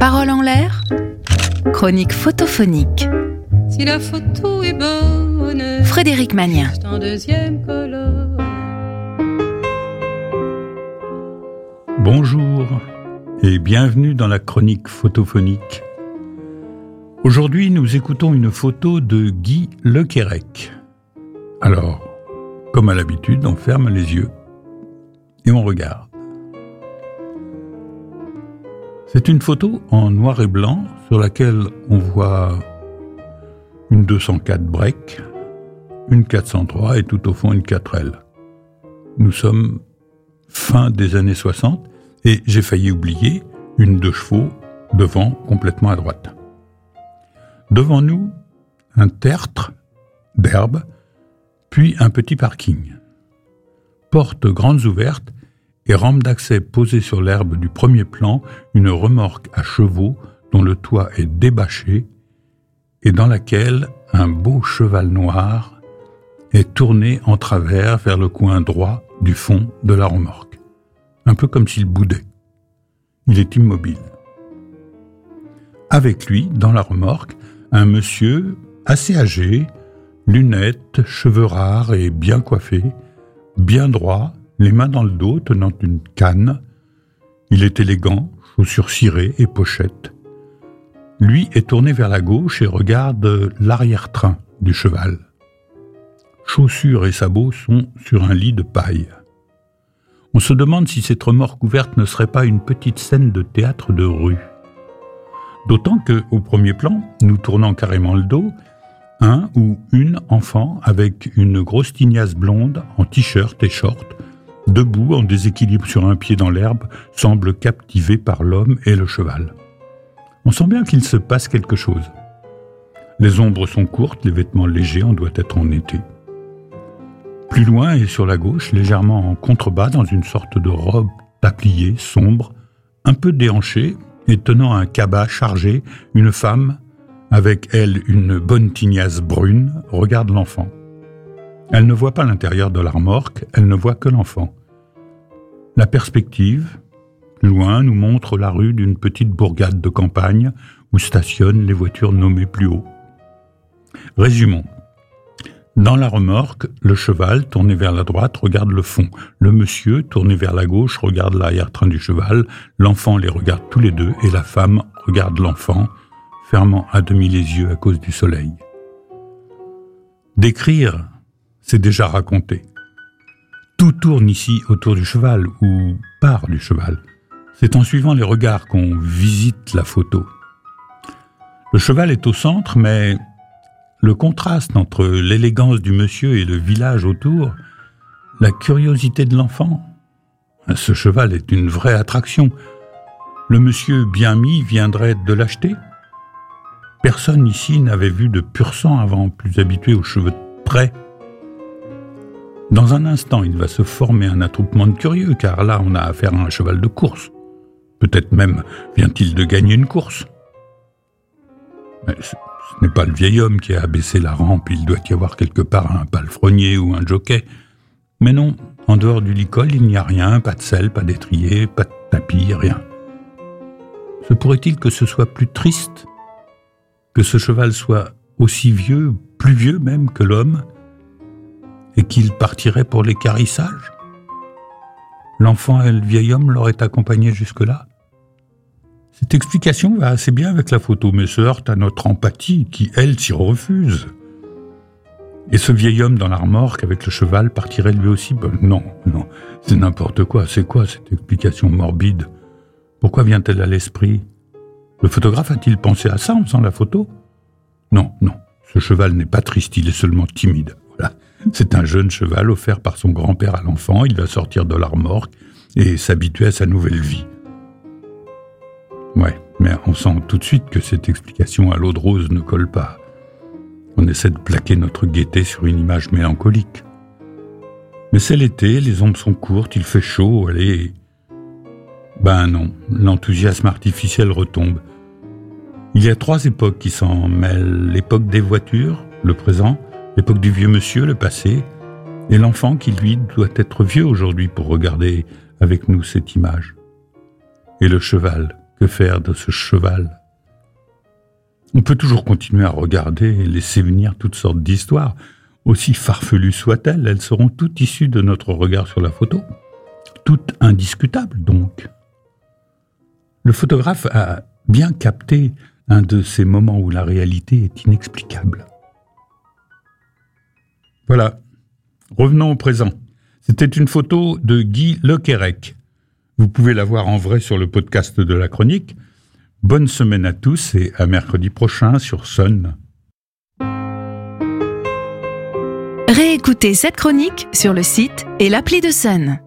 Parole en l'air Chronique photophonique. Si la photo est bonne, Frédéric Magnien. juste en deuxième colonne. Bonjour et bienvenue dans la chronique photophonique. Aujourd'hui, nous écoutons une photo de Guy Lequérec. Alors, comme à l'habitude, on ferme les yeux et on regarde. C'est une photo en noir et blanc sur laquelle on voit une 204 break, une 403 et tout au fond une 4L. Nous sommes fin des années 60 et j'ai failli oublier une deux chevaux devant complètement à droite. Devant nous, un tertre d'herbe, puis un petit parking. Portes grandes ouvertes et rampe d'accès posée sur l'herbe du premier plan, une remorque à chevaux dont le toit est débâché et dans laquelle un beau cheval noir est tourné en travers vers le coin droit du fond de la remorque, un peu comme s'il boudait. Il est immobile. Avec lui, dans la remorque, un monsieur assez âgé, lunettes, cheveux rares et bien coiffé, bien droit, les mains dans le dos, tenant une canne. Il est élégant, chaussures cirées et pochette. Lui est tourné vers la gauche et regarde l'arrière-train du cheval. Chaussures et sabots sont sur un lit de paille. On se demande si cette remorque ouverte ne serait pas une petite scène de théâtre de rue. D'autant que, au premier plan, nous tournons carrément le dos, un ou une enfant avec une grosse tignasse blonde en t-shirt et short, debout en déséquilibre sur un pied dans l'herbe, semble captivé par l'homme et le cheval. On sent bien qu'il se passe quelque chose. Les ombres sont courtes, les vêtements légers, on doit être en été. Plus loin et sur la gauche, légèrement en contrebas, dans une sorte de robe tapliée, sombre, un peu déhanchée, et tenant un cabas chargé, une femme, avec elle une bonne tignasse brune, regarde l'enfant. Elle ne voit pas l'intérieur de la remorque, elle ne voit que l'enfant. La perspective, loin, nous montre la rue d'une petite bourgade de campagne où stationnent les voitures nommées plus haut. Résumons. Dans la remorque, le cheval, tourné vers la droite, regarde le fond. Le monsieur, tourné vers la gauche, regarde l'arrière-train du cheval. L'enfant les regarde tous les deux et la femme regarde l'enfant, fermant à demi les yeux à cause du soleil. Décrire, c'est déjà raconter. Tout tourne ici autour du cheval ou par du cheval. C'est en suivant les regards qu'on visite la photo. Le cheval est au centre, mais le contraste entre l'élégance du monsieur et le village autour, la curiosité de l'enfant. Ce cheval est une vraie attraction. Le monsieur bien mis viendrait de l'acheter Personne ici n'avait vu de pur sang avant, plus habitué aux cheveux de trait. Dans un instant, il va se former un attroupement de curieux, car là, on a affaire à un cheval de course. Peut-être même vient-il de gagner une course. Mais ce n'est pas le vieil homme qui a abaissé la rampe, il doit y avoir quelque part un palefrenier ou un jockey. Mais non, en dehors du licol, il n'y a rien, pas de selle, pas d'étrier, pas de tapis, rien. Se pourrait-il que ce soit plus triste? Que ce cheval soit aussi vieux, plus vieux même que l'homme, et qu'il partirait pour l'écarissage? L'enfant et le vieil homme l'auraient accompagné jusque-là? Cette explication va assez bien avec la photo, mais se heurte à notre empathie qui, elle, s'y refuse. Et ce vieil homme dans la remorque avec le cheval partirait lui aussi Non, non, c'est n'importe quoi. C'est quoi cette explication morbide? Pourquoi vient-elle à l'esprit? Le photographe a-t-il pensé à ça en faisant la photo? Non, non, ce cheval n'est pas triste, il est seulement timide. C'est un jeune cheval offert par son grand-père à l'enfant, il va sortir de la remorque et s'habituer à sa nouvelle vie. Ouais, mais on sent tout de suite que cette explication à l'eau de rose ne colle pas. On essaie de plaquer notre gaieté sur une image mélancolique. Mais c'est l'été, les ombres sont courtes, il fait chaud, allez. Ben non, l'enthousiasme artificiel retombe. Il y a trois époques qui s'en mêlent. L'époque des voitures, le présent, l'époque du vieux monsieur, le passé, et l'enfant qui, lui, doit être vieux aujourd'hui pour regarder avec nous cette image. Et le cheval, Que faire de ce cheval? On peut toujours continuer à regarder et laisser venir toutes sortes d'histoires. Aussi farfelues soient-elles, elles seront toutes issues de notre regard sur la photo. Toutes indiscutables donc. Le photographe a bien capté un de ces moments où la réalité est inexplicable. Voilà, revenons au présent. C'était une photo de Guy Lequerec. Vous pouvez la voir en vrai sur le podcast de la chronique. Bonne semaine à tous et à mercredi prochain sur Sun. Réécoutez cette chronique sur le site et l'appli de Sun.